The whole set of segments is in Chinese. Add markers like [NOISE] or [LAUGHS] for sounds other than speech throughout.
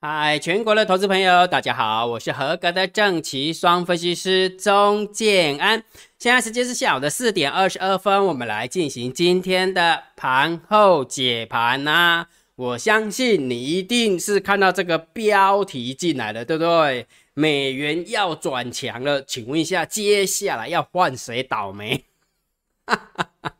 嗨，全国的投资朋友，大家好，我是合格的正奇双分析师钟建安。现在时间是下午的四点二十二分，我们来进行今天的盘后解盘呐。我相信你一定是看到这个标题进来了，对不对？美元要转强了，请问一下，接下来要换谁倒霉？哈哈哈。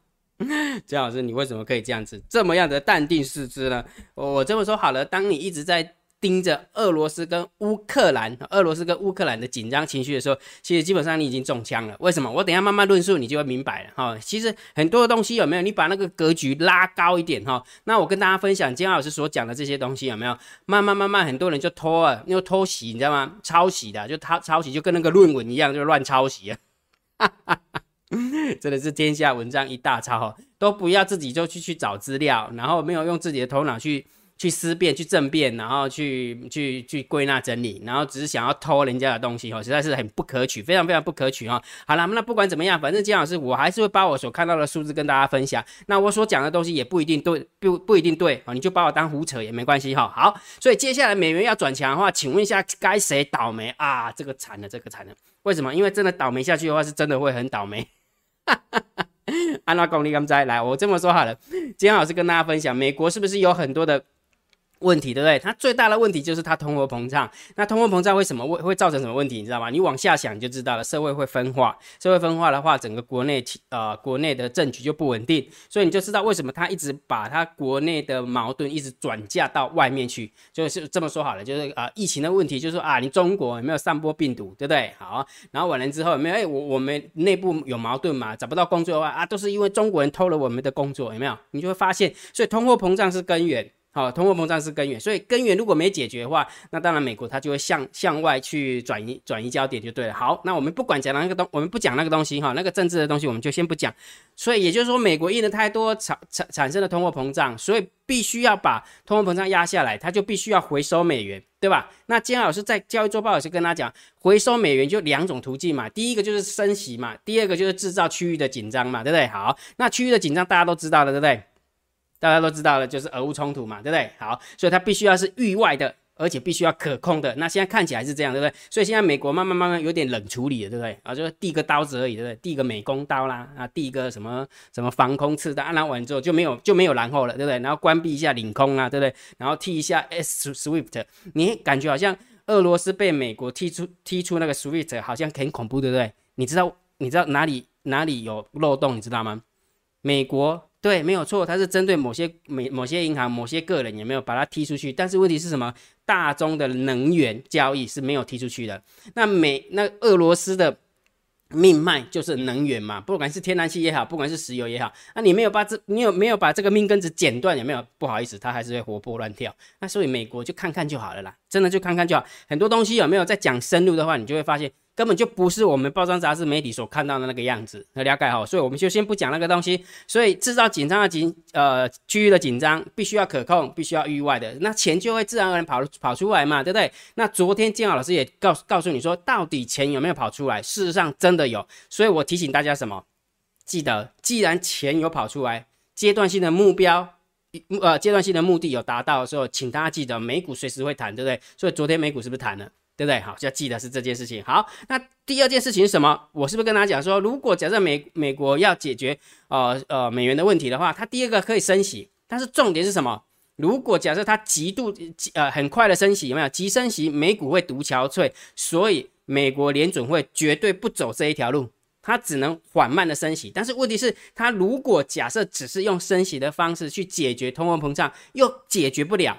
姜老师，你为什么可以这样子这么样的淡定视之呢？我这么说好了，当你一直在。盯着俄罗斯跟乌克兰，俄罗斯跟乌克兰的紧张情绪的时候，其实基本上你已经中枪了。为什么？我等下慢慢论述，你就会明白了哈。其实很多的东西有没有？你把那个格局拉高一点哈。那我跟大家分享金老师所讲的这些东西有没有？慢慢慢慢，很多人就偷了，又偷袭，你知道吗？抄袭的，就抄抄袭，就跟那个论文一样，就乱抄袭啊。[LAUGHS] 真的是天下文章一大抄，都不要自己就去去找资料，然后没有用自己的头脑去。去思辨、去政辩，然后去去去归纳整理，然后只是想要偷人家的东西，哦，实在是很不可取，非常非常不可取，哈。好了，那不管怎么样，反正金老师我还是会把我所看到的数字跟大家分享。那我所讲的东西也不一定对，不不一定对，啊，你就把我当胡扯也没关系，哈。好，所以接下来美元要转强的话，请问一下该谁倒霉啊？这个惨了，这个惨了。为什么？因为真的倒霉下去的话，是真的会很倒霉。安拉公，你刚才来，我这么说好了，金老师跟大家分享，美国是不是有很多的？问题对不对？它最大的问题就是它通货膨胀。那通货膨胀为什么会会造成什么问题？你知道吗？你往下想就知道了。社会会分化，社会分化的话，整个国内呃国内的政局就不稳定。所以你就知道为什么他一直把他国内的矛盾一直转嫁到外面去。就是这么说好了，就是啊疫情的问题，就是啊你中国有没有散播病毒，对不对？好，然后完了之后有没有？哎我我们内部有矛盾嘛？找不到工作的话啊，都是因为中国人偷了我们的工作，有没有？你就会发现，所以通货膨胀是根源。好，通货膨胀是根源，所以根源如果没解决的话，那当然美国它就会向向外去转移转移焦点就对了。好，那我们不管讲那个东，我们不讲那个东西哈，那个政治的东西我们就先不讲。所以也就是说，美国印的太多产产产生的通货膨胀，所以必须要把通货膨胀压下来，它就必须要回收美元，对吧？那金老师在交易周报也是跟他讲，回收美元就两种途径嘛，第一个就是升息嘛，第二个就是制造区域的紧张嘛，对不对？好，那区域的紧张大家都知道了，对不对？大家都知道了，就是俄乌冲突嘛，对不对？好，所以它必须要是域外的，而且必须要可控的。那现在看起来是这样，对不对？所以现在美国慢慢慢慢有点冷处理了，对不对？啊，就是递个刀子而已，对不对？递个美工刀啦，啊，递个什么什么防空刺弹，按完之后就没有就没有然后了，对不对？然后关闭一下领空啊，对不对？然后踢一下 S Swift，你感觉好像俄罗斯被美国踢出踢出那个 Swift，好像很恐怖，对不对？你知道你知道哪里哪里有漏洞，你知道吗？美国。对，没有错，它是针对某些某某些银行、某些个人，也没有把它踢出去。但是问题是什么？大宗的能源交易是没有踢出去的。那美那俄罗斯的命脉就是能源嘛，不管是天然气也好，不管是石油也好，那你没有把这，你有没有把这个命根子剪断？有没有？不好意思，它还是会活蹦乱跳。那所以美国就看看就好了啦，真的就看看就好。很多东西有没有在讲深入的话，你就会发现。根本就不是我们包装杂志媒体所看到的那个样子，了解好，所以我们就先不讲那个东西。所以制造紧张的紧呃区域的紧张，必须要可控，必须要域外的，那钱就会自然而然跑跑出来嘛，对不对？那昨天建豪老师也告告诉你说，到底钱有没有跑出来？事实上真的有，所以我提醒大家什么？记得，既然钱有跑出来，阶段性的目标，呃，阶段性的目的有达到的时候，请大家记得，美股随时会弹，对不对？所以昨天美股是不是弹了？对不对？好，就要记得是这件事情。好，那第二件事情是什么？我是不是跟大家讲说，如果假设美美国要解决呃呃美元的问题的话，它第二个可以升息，但是重点是什么？如果假设它极度呃很快的升息，有没有急升息？美股会独憔悴，所以美国联准会绝对不走这一条路，它只能缓慢的升息。但是问题是，它如果假设只是用升息的方式去解决通货膨胀，又解决不了。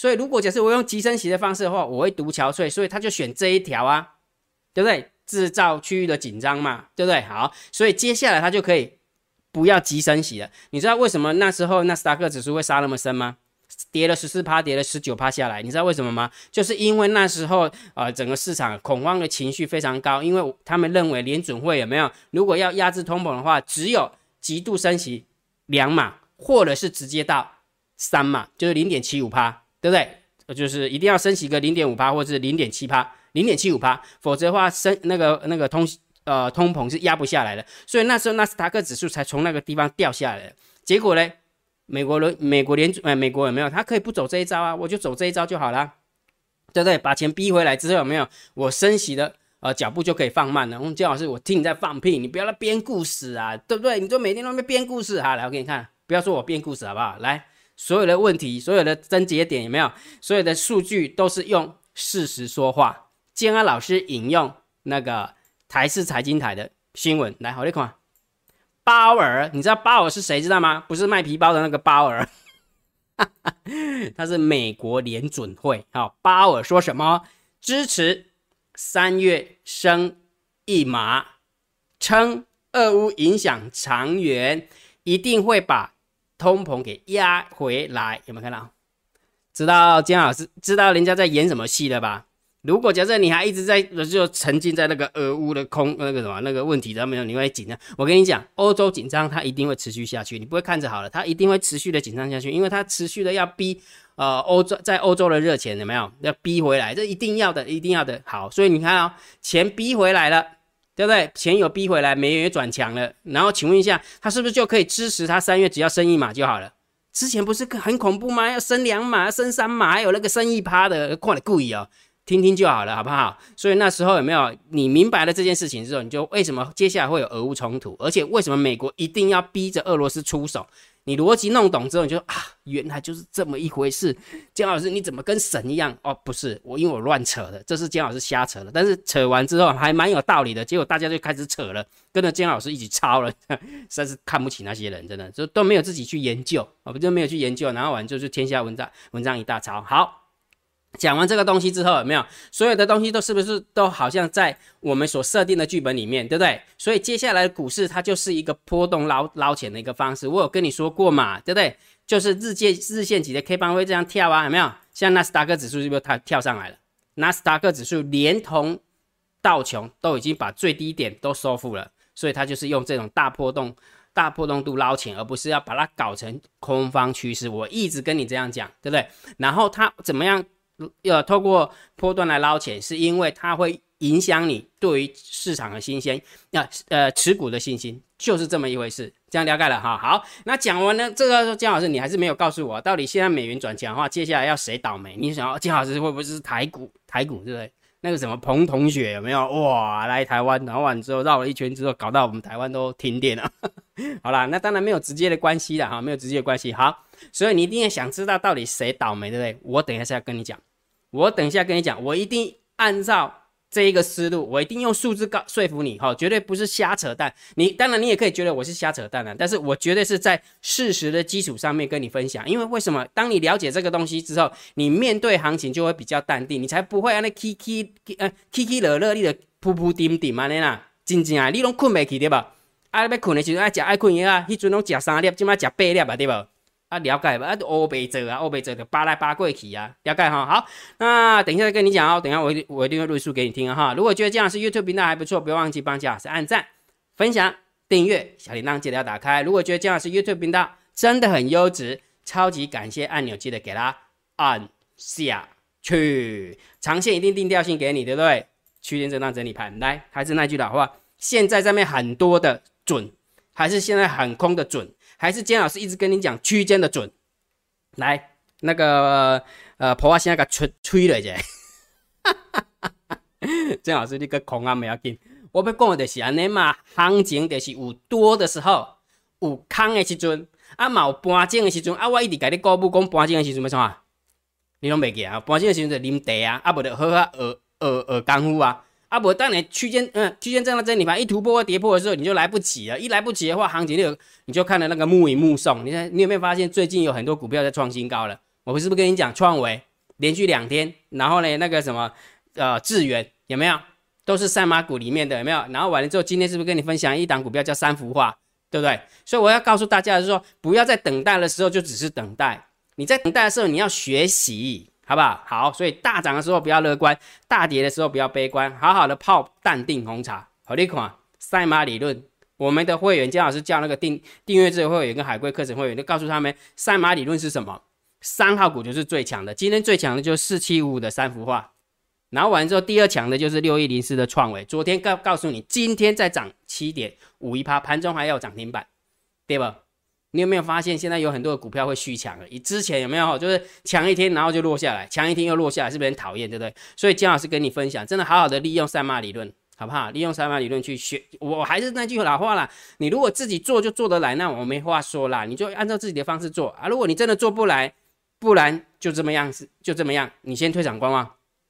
所以，如果假设我用急升息的方式的话，我会读桥税，所以他就选这一条啊，对不对？制造区域的紧张嘛，对不对？好，所以接下来他就可以不要急升息了。你知道为什么那时候纳斯达克指数会杀那么深吗？跌了十四趴，跌了十九趴下来，你知道为什么吗？就是因为那时候啊，整个市场恐慌的情绪非常高，因为他们认为联准会有没有，如果要压制通膨的话，只有极度升息两码，或者是直接到三码，就是零点七五趴。对不对？就是一定要升息个零点五帕或者是零点七帕、零点七五帕，否则的话升那个那个通呃通膨是压不下来的。所以那时候纳斯达克指数才从那个地方掉下来。结果呢，美国人美国联呃美国有没有？他可以不走这一招啊，我就走这一招就好了。对不对？把钱逼回来之后有没有？我升息的呃脚步就可以放慢了。嗯，姜老师，我听你在放屁，你不要来编故事啊，对不对？你就每天都在编故事哈。来，我给你看，不要说我编故事好不好？来，所有的问题，所有的症结点有没有？所有的数据都是用事实说话。建安老师引用那个台式财经台的新闻来，好你看，鲍尔，你知道鲍尔是谁知道吗？不是卖皮包的那个鲍尔。[LAUGHS] 他是美国联准会，好，鲍尔说什么？支持三月升一码，称俄乌影响长远，一定会把通膨给压回来。有没有看到？知道姜老师知道人家在演什么戏了吧？如果假设你还一直在就沉浸在那个俄乌的空那个什么那个问题上面，你会紧张。我跟你讲，欧洲紧张它一定会持续下去，你不会看着好了，它一定会持续的紧张下去，因为它持续的要逼呃欧洲在欧洲的热钱有没有要逼回来，这一定要的，一定要的。好，所以你看啊，钱逼回来了，对不对？钱有逼回来，美元也转强了，然后请问一下，他是不是就可以支持他三月只要升一码就好了？之前不是很恐怖吗？要升两码，升三码，还有那个升一趴的，看的故意哦。听听就好了，好不好？所以那时候有没有你明白了这件事情之后，你就为什么接下来会有俄乌冲突，而且为什么美国一定要逼着俄罗斯出手？你逻辑弄懂之后，你就啊，原来就是这么一回事。姜老师，你怎么跟神一样？哦，不是我，因为我乱扯的，这是姜老师瞎扯的。但是扯完之后还蛮有道理的，结果大家就开始扯了，跟着姜老师一起抄了，实在是看不起那些人，真的就都没有自己去研究啊，不就没有去研究，然后完就是天下文章文章一大抄，好。讲完这个东西之后，有没有所有的东西都是不是都好像在我们所设定的剧本里面，对不对？所以接下来股市它就是一个波动捞捞钱的一个方式。我有跟你说过嘛，对不对？就是日线日线级的 K 棒会这样跳啊，有没有？像纳斯达克指数是不是它跳上来了？纳斯达克指数连同道琼都已经把最低点都收复了，所以它就是用这种大波动、大波动度捞钱，而不是要把它搞成空方趋势。我一直跟你这样讲，对不对？然后它怎么样？要透过波段来捞钱，是因为它会影响你对于市场的新鲜，要呃持股的信心，就是这么一回事。这样了解了哈。好，那讲完了这个，姜老师你还是没有告诉我，到底现在美元转强的话，接下来要谁倒霉？你想要姜老师会不会是台股？台股对不对？那个什么彭同学有没有哇来台湾，然后完之后绕了一圈之后，搞到我们台湾都停电了。[LAUGHS] 好啦，那当然没有直接的关系了哈，没有直接的关系。好，所以你一定要想知道到底谁倒霉，对不对？我等一下要跟你讲。我等一下跟你讲，我一定按照这一个思路，我一定用数字告说服你，哈，绝对不是瞎扯淡。你当然你也可以觉得我是瞎扯淡的，但是我绝对是在事实的基础上面跟你分享。因为为什么？当你了解这个东西之后，你面对行情就会比较淡定，你才不会安尼起起呃起起落落，你的扑扑点点安尼啦，真正啊，你拢困袂去对吧？啊，要困的时候爱食爱困药啊，迄阵拢食三粒，即马食八粒啊，对不？啊，了解吧？啊，欧贝做啊，欧贝做就扒来扒过去啊，了解哈。好，那等一下再跟你讲哦。等一下我我一定会录书给你听哈。如果觉得这样是 YouTube 频道还不错，不要忘记帮姜老师按赞、分享、订阅，小铃铛记得要打开。如果觉得姜老师 YouTube 频道真的很优质，超级感谢按钮记得给它按下去。长线一定定调性给你，对不对？区间震荡整理盘，来，还是那句老话，现在上面很多的准，还是现在很空的准。还是姜老师一直跟你讲区间的准，来那个呃，婆话先那个吹吹了者，[LAUGHS] 姜老师你个空啊没要紧，我要讲的就是安尼嘛，行情就是有多的时候，有空的时阵，啊嘛有盘整的时阵，啊我一直甲你告布讲盘整的时阵要创啊，你拢袂记啊？盘整的时阵就啉茶啊，啊无就好好学学学功夫啊。啊不，当你区间嗯区间震荡整理盘一突破或跌破的时候，你就来不及了。一来不及的话，行情就你就看了那个目影目送。你看你有没有发现最近有很多股票在创新高了？我不是不跟你讲创维连续两天，然后呢那个什么呃智源有没有？都是赛马股里面的有没有？然后完了之后，今天是不是跟你分享一档股票叫三幅画，对不对？所以我要告诉大家的是说，不要在等待的时候就只是等待，你在等待的时候你要学习。好不好？好，所以大涨的时候不要乐观，大跌的时候不要悲观，好好的泡淡定红茶。好，你看赛马理论，我们的会员姜老师叫那个订订阅制会员跟海龟课程会员，就告诉他们赛马理论是什么？三号股就是最强的，今天最强的就是四七五五的三幅画，然后完之后第二强的就是六一零四的创维，昨天告告诉你今天再涨七点五一趴，盘中还要涨停板，对吧？你有没有发现现在有很多的股票会续强了？你之前有没有就是强一天然后就落下来，强一天又落下来，是不是很讨厌，对不对？所以姜老师跟你分享，真的好好的利用三码理论，好不好？利用三码理论去学。我还是那句老话啦，你如果自己做就做得来，那我没话说啦，你就按照自己的方式做啊。如果你真的做不来，不然就这么样子，就这么样，你先退场观望。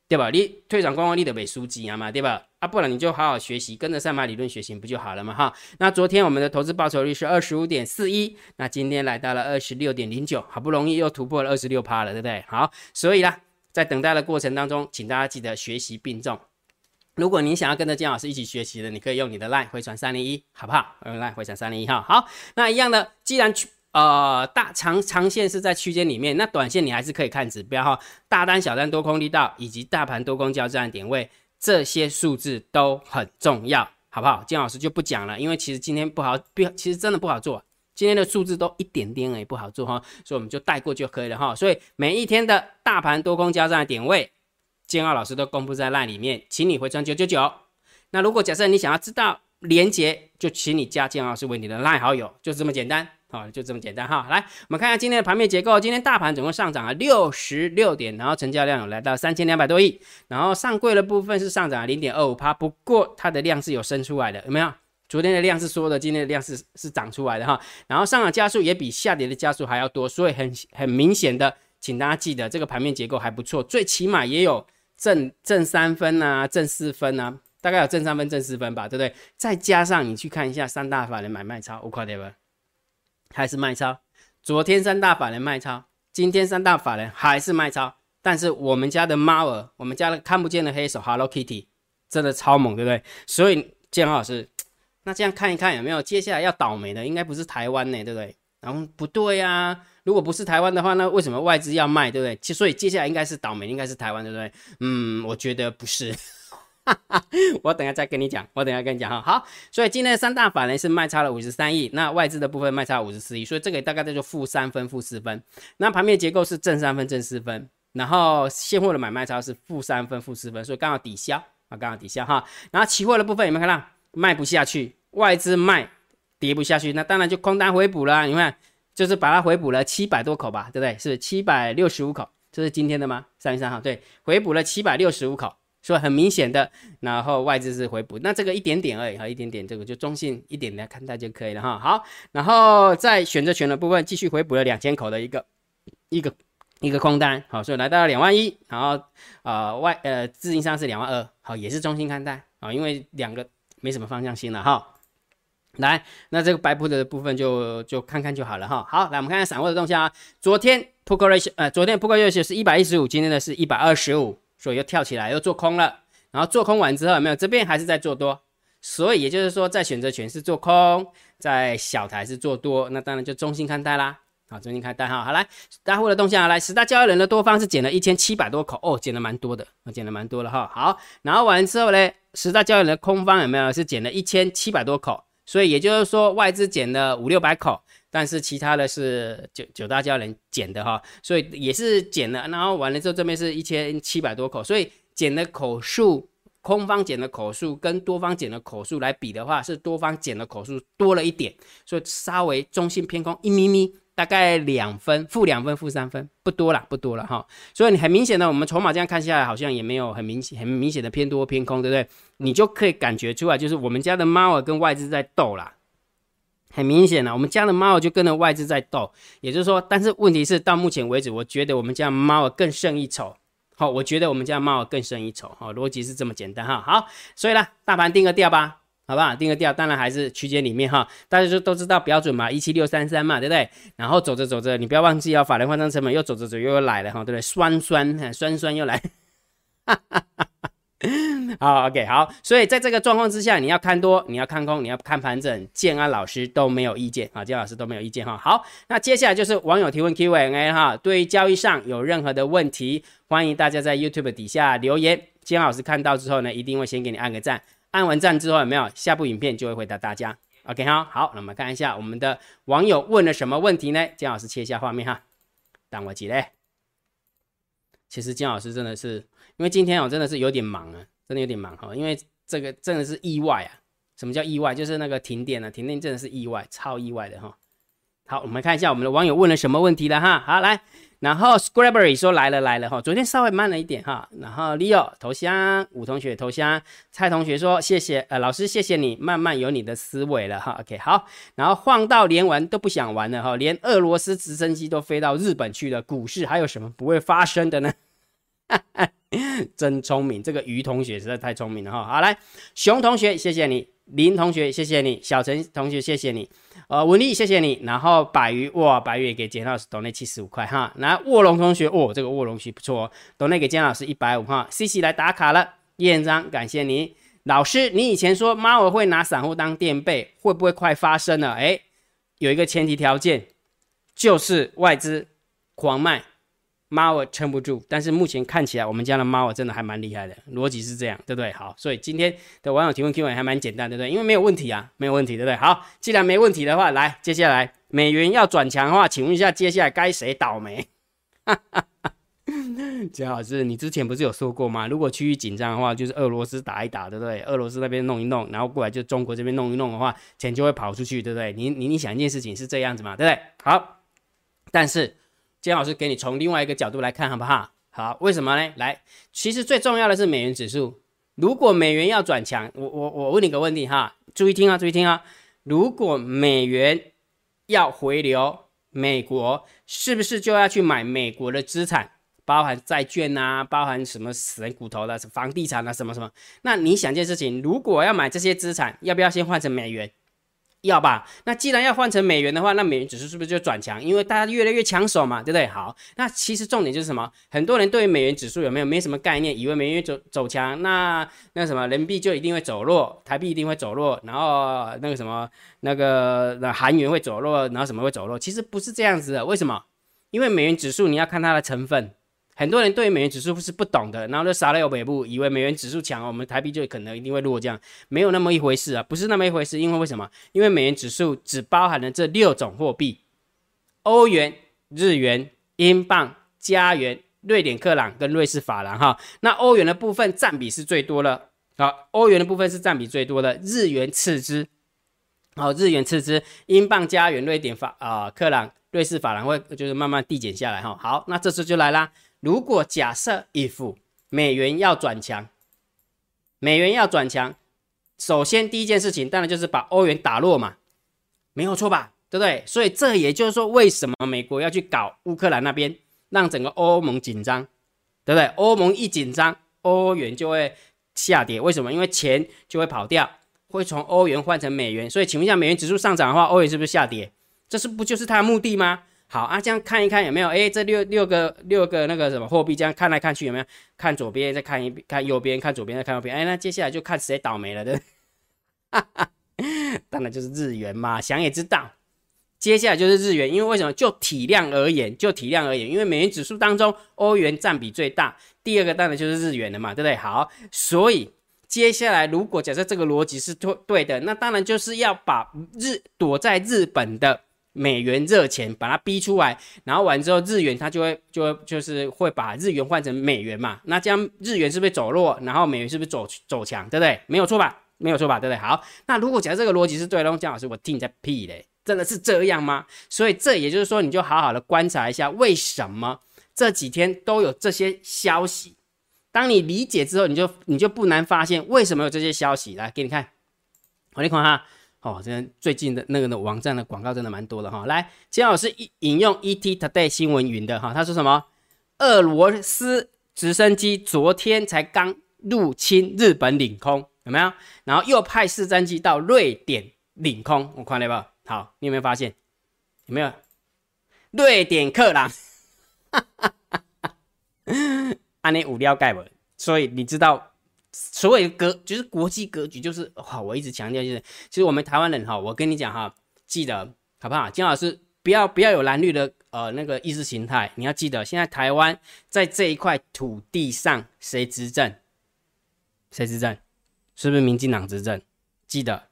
对吧？你退场观望，你得被输几啊嘛，对吧？啊，不然你就好好学习，跟着赛马理论学习不就好了嘛哈？那昨天我们的投资报酬率是二十五点四一，那今天来到了二十六点零九，好不容易又突破了二十六趴了，对不对？好，所以啦，在等待的过程当中，请大家记得学习并重。如果你想要跟着姜老师一起学习的，你可以用你的 line 回传三零一，好不好？用 line 回传三零一哈。好，那一样的，既然去。呃，大长长线是在区间里面，那短线你还是可以看指标哈，大单、小单、多空力道以及大盘多空交战点位，这些数字都很重要，好不好？金老师就不讲了，因为其实今天不好，不，其实真的不好做，今天的数字都一点点而已，不好做哈，所以我们就带过就可以了哈。所以每一天的大盘多空交战的点位，金浩老师都公布在那里面，请你回传九九九。那如果假设你想要知道连接，就请你加金老师为你的赖好友，就这么简单。好，就这么简单哈。来，我们看一下今天的盘面结构。今天大盘总共上涨了六十六点，然后成交量有来到三千两百多亿。然后上柜的部分是上涨了零点二五趴，不过它的量是有升出来的，有没有？昨天的量是缩的，今天的量是是涨出来的哈。然后上涨加速也比下跌的加速还要多，所以很很明显的，请大家记得这个盘面结构还不错，最起码也有正正三分啊，正四分啊，大概有正三分、正四分吧，对不对？再加上你去看一下三大法人买卖超，我快点吧。还是卖超，昨天三大法人卖超，今天三大法人还是卖超，但是我们家的猫儿，我们家的看不见的黑手 Hello Kitty 真的超猛，对不对？所以建老师，[TSK] 那这样看一看有没有接下来要倒霉的，应该不是台湾呢，对不对？然后不对呀，如果不是台湾的话，那为什么外资要卖，对不对？其所以接下来应该是倒霉，应该是台湾，对不对？嗯，我觉得不是。[LAUGHS] 我等下再跟你讲，我等下跟你讲哈。好，所以今天的三大法人是卖差了五十三亿，那外资的部分卖差五十四亿，所以这个大概叫做负三分、负四分。那盘面结构是正三分、正四分，然后现货的买卖差是负三分、负四分，所以刚好抵消啊，刚好抵消哈。然后期货的部分有没有看到卖不下去，外资卖跌不下去，那当然就空单回补了。你看，就是把它回补了七百多口吧，对不对？是七百六十五口，这是今天的吗？三月三号，对，回补了七百六十五口。所以很明显的，然后外资是回补，那这个一点点而已哈，一点点这个就中性一点来看待就可以了哈。好，然后在选择权的部分继续回补了两千口的一个一个一个空单，好，所以来到了两万一，然后呃外呃自营商是两万二，好，也是中性看待啊，因为两个没什么方向性了哈。来，那这个白布的部分就就看看就好了哈。好，来我们看看散户的动向啊，昨天 put ratio 呃昨天 put ratio 是一百一十五，今天的是一百二十五。所以又跳起来，又做空了，然后做空完之后有没有？这边还是在做多，所以也就是说，在选择权是做空，在小台是做多，那当然就中性看待啦。好，中性看待哈。好来，大户的动向来，十大交易人的多方是减了一千七百多口哦，减了蛮多的，减了蛮多了哈。好，然后完之后呢，十大交易人的空方有没有？是减了一千七百多口，所以也就是说，外资减了五六百口。但是其他的是九九大交易人减的哈，所以也是减了，然后完了之后这边是一千七百多口，所以减的口数，空方减的口数跟多方减的口数来比的话，是多方减的口数多了一点，所以稍微中性偏空一咪咪，大概两分，负两分，负三分，不多了，不多了哈。所以你很明显的，我们筹码这样看下来，好像也没有很明显、很明显的偏多偏空，对不对？你就可以感觉出来，就是我们家的猫儿跟外资在斗啦。很明显了，我们家的猫就跟着外资在斗，也就是说，但是问题是到目前为止，我觉得我们家猫更胜一筹。好，我觉得我们家猫更胜一筹。好，逻辑是这么简单哈。好，所以呢，大盘定个调吧，好不好？定个调，当然还是区间里面哈。大家就都知道标准嘛，一七六三三嘛，对不对？然后走着走着，你不要忘记哦，法人换仓成本又走着走又来了哈，对不对？酸酸，酸酸又来。哈哈哈。[LAUGHS] 好，OK，好，所以在这个状况之下，你要看多，你要看空，你要看盘整，建安老师都没有意见啊，建安老师都没有意见哈。好，那接下来就是网友提问 Q&A 哈，对于交易上有任何的问题，欢迎大家在 YouTube 底下留言，建安老师看到之后呢，一定会先给你按个赞，按完赞之后有没有下部影片就会回答大家，OK 哈。好，那我们看一下我们的网友问了什么问题呢？建安老师切一下画面哈，等我几嘞。其实建安老师真的是。因为今天我真的是有点忙啊，真的有点忙哈，因为这个真的是意外啊。什么叫意外？就是那个停电啊，停电真的是意外，超意外的哈。好，我们看一下我们的网友问了什么问题了哈。好，来。然后 Scrabbery 说来了来了哈，昨天稍微慢了一点哈。然后 Leo 头像，吴同学头像，蔡同学说谢谢呃老师谢谢你，慢慢有你的思维了哈。OK 好，然后晃到连玩都不想玩了哈，连俄罗斯直升机都飞到日本去了，股市还有什么不会发生的呢？[LAUGHS] [LAUGHS] 真聪明，这个于同学实在太聪明了哈。好来，熊同学谢谢你，林同学谢谢你，小陈同学谢谢你。呃，文丽，谢谢你。然后百鱼，哇，百鱼给简老师 donate 七十五块哈。然后卧龙同学，哦，这个卧龙区不错，donate 给简老师一百五哈。C C 来打卡了，叶章，感谢你。老师，你以前说猫儿会拿散户当垫背，会不会快发生了？哎，有一个前提条件，就是外资狂卖。猫儿撑不住，但是目前看起来我们家的猫儿真的还蛮厉害的，逻辑是这样，对不对？好，所以今天的网友提问 Q&A 还蛮简单，对不对？因为没有问题啊，没有问题，对不对？好，既然没问题的话，来，接下来美元要转强的话，请问一下，接下来该谁倒霉？姜老师，你之前不是有说过吗？如果区域紧张的话，就是俄罗斯打一打，对不对？俄罗斯那边弄一弄，然后过来就中国这边弄一弄的话，钱就会跑出去，对不对？你你你想一件事情是这样子嘛，对不对？好，但是。姜老师给你从另外一个角度来看，好不好？好，为什么呢？来，其实最重要的是美元指数。如果美元要转强，我我我问你个问题哈，注意听啊，注意听啊。如果美元要回流，美国是不是就要去买美国的资产，包含债券啊，包含什么死人骨头的房地产啊，什么什么？那你想件事情，如果要买这些资产，要不要先换成美元？要吧，那既然要换成美元的话，那美元指数是不是就转强？因为大家越来越抢手嘛，对不对？好，那其实重点就是什么？很多人对于美元指数有没有没什么概念，以为美元走走强，那那什么人民币就一定会走弱，台币一定会走弱，然后那个什么那个那韩元会走弱，然后什么会走弱？其实不是这样子的，为什么？因为美元指数你要看它的成分。很多人对美元指数是不懂的，然后就傻了有北部，以为美元指数强，我们台币就可能一定会落降，没有那么一回事啊，不是那么一回事。因为为什么？因为美元指数只包含了这六种货币：欧元、日元、英镑、加元、瑞典克朗跟瑞士法郎。哈，那欧元的部分占比是最多的，好，欧元的部分是占比最多的，日元次之，好，日元次之，英镑、加元、瑞典法啊克朗、瑞士法郎会就是慢慢递减下来哈。好，那这次就来啦。如果假设 if 美元要转强，美元要转强，首先第一件事情当然就是把欧元打落嘛，没有错吧？对不对？所以这也就是说，为什么美国要去搞乌克兰那边，让整个欧盟紧张，对不对？欧盟一紧张，欧元就会下跌。为什么？因为钱就会跑掉，会从欧元换成美元。所以请问一下，美元指数上涨的话，欧元是不是下跌？这是不就是它的目的吗？好啊，这样看一看有没有？哎，这六六个六个那个什么货币，这样看来看去有没有？看左边再看一看右边，看左边再看右边。哎，那接下来就看谁倒霉了，对哈哈，[LAUGHS] 当然就是日元嘛，想也知道，接下来就是日元，因为为什么？就体量而言，就体量而言，因为美元指数当中，欧元占比最大，第二个当然就是日元了嘛，对不对？好，所以接下来如果假设这个逻辑是对对的，那当然就是要把日躲在日本的。美元热钱把它逼出来，然后完之后日元它就会就会就是会把日元换成美元嘛，那这样日元是不是走弱，然后美元是不是走走强，对不对？没有错吧？没有错吧？对不对？好，那如果假设这个逻辑是对的，姜老师我听你在屁嘞，真的是这样吗？所以这也就是说，你就好好的观察一下，为什么这几天都有这些消息？当你理解之后，你就你就不难发现为什么有这些消息。来给你看，我你看哈。哦，这最近的那个的网站的广告真的蛮多的哈。来，金老师引引用 ET Today 新闻云的哈，他说什么？俄罗斯直升机昨天才刚入侵日本领空，有没有？然后又派四战机到瑞典领空，我看了吧？好，你有没有发现？有没有？瑞典克朗，哈哈哈哈哈，安尼无聊盖不？所以你知道？所谓格就是国际格局，就是哇！我一直强调就是，其实我们台湾人哈，我跟你讲哈，记得好不好？金老师不要不要有蓝绿的呃那个意识形态，你要记得，现在台湾在这一块土地上谁执政？谁执政？是不是民进党执政？记得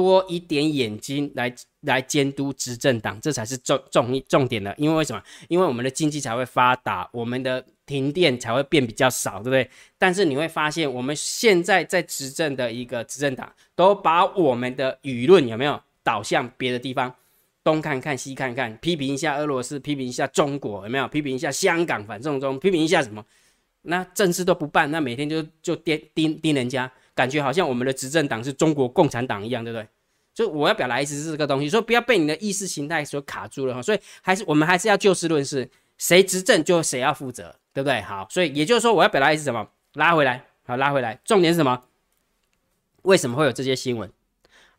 多一点眼睛来来监督执政党，这才是重重重点的。因为为什么？因为我们的经济才会发达，我们的。停电才会变比较少，对不对？但是你会发现，我们现在在执政的一个执政党，都把我们的舆论有没有导向别的地方，东看看西看看，批评一下俄罗斯，批评一下中国，有没有？批评一下香港反送中，批评一下什么？那正事都不办，那每天就就盯盯盯人家，感觉好像我们的执政党是中国共产党一样，对不对？所以我要表达意思是这个东西，说不要被你的意识形态所卡住了哈。所以还是我们还是要就事论事，谁执政就谁要负责，对不对？好，所以也就是说我要表达意思什么？拉回来，好，拉回来，重点是什么？为什么会有这些新闻？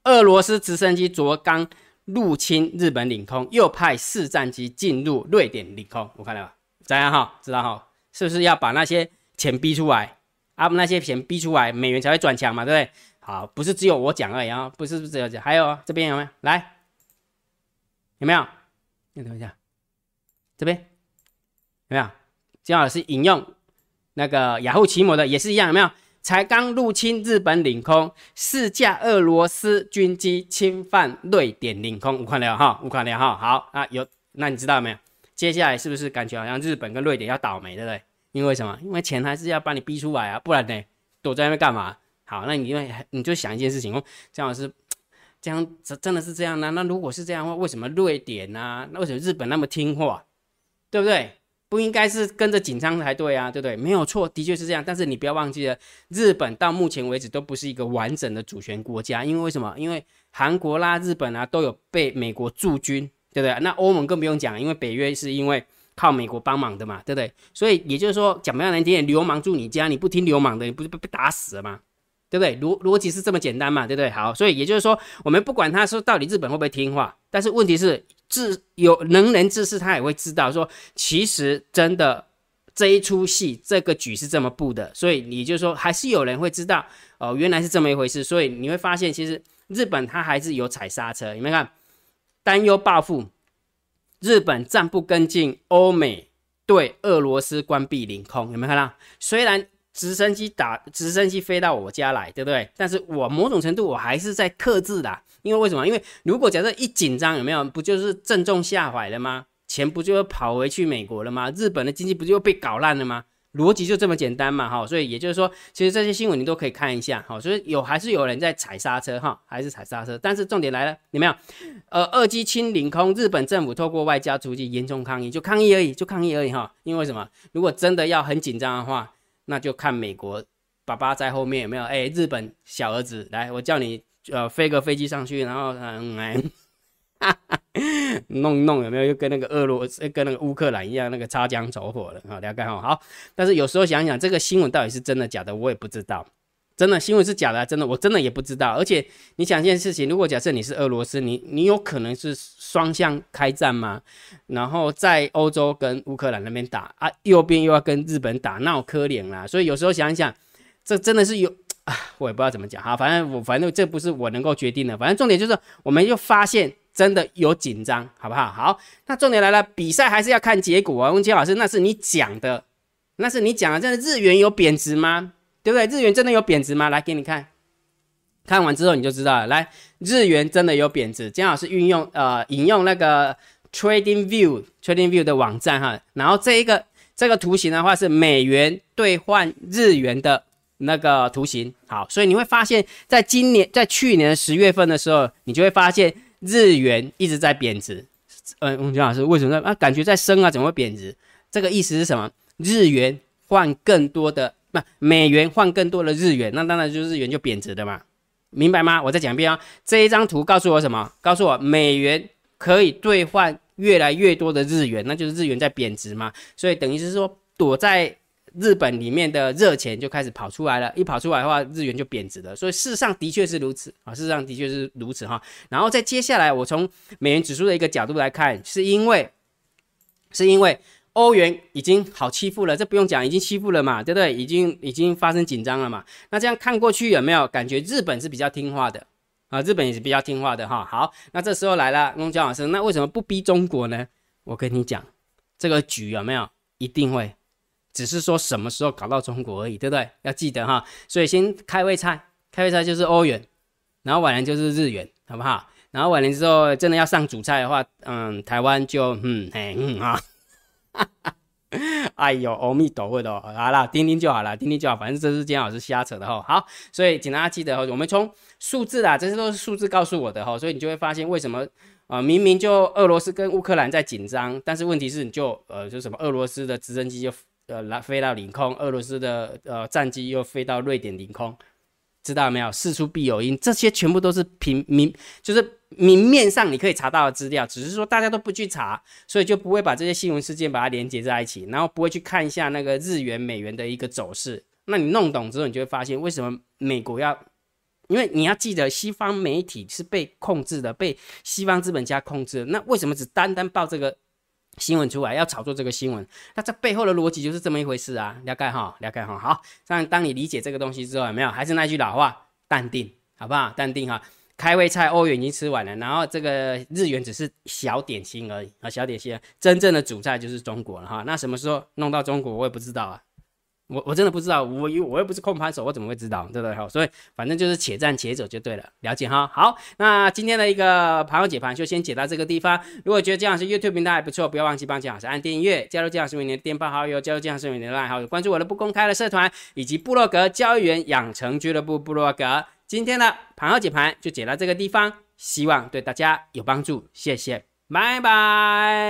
俄罗斯直升机昨刚入侵日本领空，又派四战机进入瑞典领空，我看到怎样哈？知道哈？是不是要把那些钱逼出来？啊，那些钱逼出来，美元才会转强嘛，对不对？好，不是只有我讲而已啊，不是不是只有讲，还有这边有没有？来，有没有？你等一下，这边有没有？姜老师引用那个雅虎奇摩的也是一样，有没有？才刚入侵日本领空，四架俄罗斯军机侵犯瑞典领空，五块了哈，五块了哈。好啊，有，那你知道没有？接下来是不是感觉好像日本跟瑞典要倒霉，对不对？因为什么？因为钱还是要把你逼出来啊，不然呢，躲在那边干嘛？好，那你因为你就想一件事情哦，姜老师，这样真真的是这样呢？那如果是这样的话，为什么瑞典啊？那为什么日本那么听话？对不对？不应该是跟着紧张才对啊？对不对？没有错，的确是这样。但是你不要忘记了，日本到目前为止都不是一个完整的主权国家，因为为什么？因为韩国啦、日本啊都有被美国驻军，对不对？那欧盟更不用讲，因为北约是因为靠美国帮忙的嘛，对不对？所以也就是说，讲不要难听点，流氓住你家，你不听流氓的，你不是被被打死了吗？对不对？逻逻辑是这么简单嘛？对不对？好，所以也就是说，我们不管他说到底日本会不会听话，但是问题是，智有能人志士他也会知道说，其实真的这一出戏，这个局是这么布的。所以你就说，还是有人会知道哦，原来是这么一回事。所以你会发现，其实日本他还是有踩刹车。有没有看？担忧报复，日本暂不跟进欧美对俄罗斯关闭领空。有没有看到？虽然。直升机打直升机飞到我家来，对不对？但是我某种程度我还是在克制的，因为为什么？因为如果假设一紧张，有没有不就是正中下怀了吗？钱不就跑回去美国了吗？日本的经济不就被搞烂了吗？逻辑就这么简单嘛，哈。所以也就是说，其实这些新闻你都可以看一下，哈。所以有还是有人在踩刹车，哈，还是踩刹车。但是重点来了，有没有？呃，二机清领空，日本政府透过外交途径严重抗议，就抗议而已，就抗议而已，哈。因为什么？如果真的要很紧张的话。那就看美国爸爸在后面有没有？哎，日本小儿子，来，我叫你呃飞个飞机上去，然后嗯哎，哈 [LAUGHS] 哈弄弄有没有？又跟那个俄罗斯跟那个乌克兰一样，那个擦枪走火了啊？了解哈。好，但是有时候想想，这个新闻到底是真的假的，我也不知道。真的新闻是假的，真的我真的也不知道。而且你想一件事情，如果假设你是俄罗斯，你你有可能是双向开战吗？然后在欧洲跟乌克兰那边打啊，右边又要跟日本打，那我可怜啦。所以有时候想一想，这真的是有啊，我也不知道怎么讲哈。反正我反正这不是我能够决定的。反正重点就是，我们就发现真的有紧张，好不好？好，那重点来了，比赛还是要看结果啊。温清老师，那是你讲的，那是你讲的，真的日元有贬值吗？对不对？日元真的有贬值吗？来给你看，看完之后你就知道了。来，日元真的有贬值。姜老师运用呃引用那个 Trading View Trading View 的网站哈，然后这一个这个图形的话是美元兑换日元的那个图形。好，所以你会发现在今年在去年十月份的时候，你就会发现日元一直在贬值。嗯，我们姜老师为什么啊？感觉在升啊，怎么会贬值？这个意思是什么？日元换更多的。不，美元换更多的日元，那当然就是日元就贬值的嘛，明白吗？我再讲一遍啊，这一张图告诉我什么？告诉我美元可以兑换越来越多的日元，那就是日元在贬值嘛。所以等于是说，躲在日本里面的热钱就开始跑出来了，一跑出来的话，日元就贬值了。所以事实上的确是如此啊，事实上的确是如此哈。然后在接下来，我从美元指数的一个角度来看，是因为，是因为。欧元已经好欺负了，这不用讲，已经欺负了嘛，对不对？已经已经发生紧张了嘛。那这样看过去有没有感觉日本是比较听话的啊？日本也是比较听话的哈。好，那这时候来了，翁江老师，那为什么不逼中国呢？我跟你讲，这个局有没有一定会，只是说什么时候搞到中国而已，对不对？要记得哈。所以先开胃菜，开胃菜就是欧元，然后晚年就是日元，好不好？然后晚年之后真的要上主菜的话，嗯，台湾就嗯嘿嗯啊。[LAUGHS] 哎呦，阿弥陀佛的，好啦，听听就好了，听听就好，反正这是姜老师瞎扯的哈。好，所以请大家记得哈，我们从数字啊，这些都是数字告诉我的哈，所以你就会发现为什么啊，明明就俄罗斯跟乌克兰在紧张，但是问题是你就呃就什么俄罗斯的直升机就呃来飞到领空，俄罗斯的呃战机又飞到瑞典领空，知道没有？事出必有因，这些全部都是平明就是明面上你可以查到的资料，只是说大家都不去查，所以就不会把这些新闻事件把它连接在一起，然后不会去看一下那个日元美元的一个走势。那你弄懂之后，你就会发现为什么美国要。因为你要记得，西方媒体是被控制的，被西方资本家控制。那为什么只单单报这个新闻出来，要炒作这个新闻？那这背后的逻辑就是这么一回事啊！了解哈，了解哈。好，但当你理解这个东西之后，有没有？还是那句老话，淡定，好不好？淡定哈。开胃菜，欧元已经吃完了，然后这个日元只是小点心而已啊，小点心。真正的主菜就是中国了哈。那什么时候弄到中国，我也不知道啊。我我真的不知道，我我又不是控盘手，我怎么会知道？对不对？好，所以反正就是且战且走就对了，了解哈。好，那今天的一个盘后解盘就先解到这个地方。如果觉得姜老师 YouTube 频道还不错，不要忘记帮姜老师按订阅，加入姜老师为你的电报好友，加入姜老师为你的赖好友，关注我的不公开的社团以及部落格交易员养成俱乐部部落格。今天的盘后解盘就解到这个地方，希望对大家有帮助，谢谢，拜拜。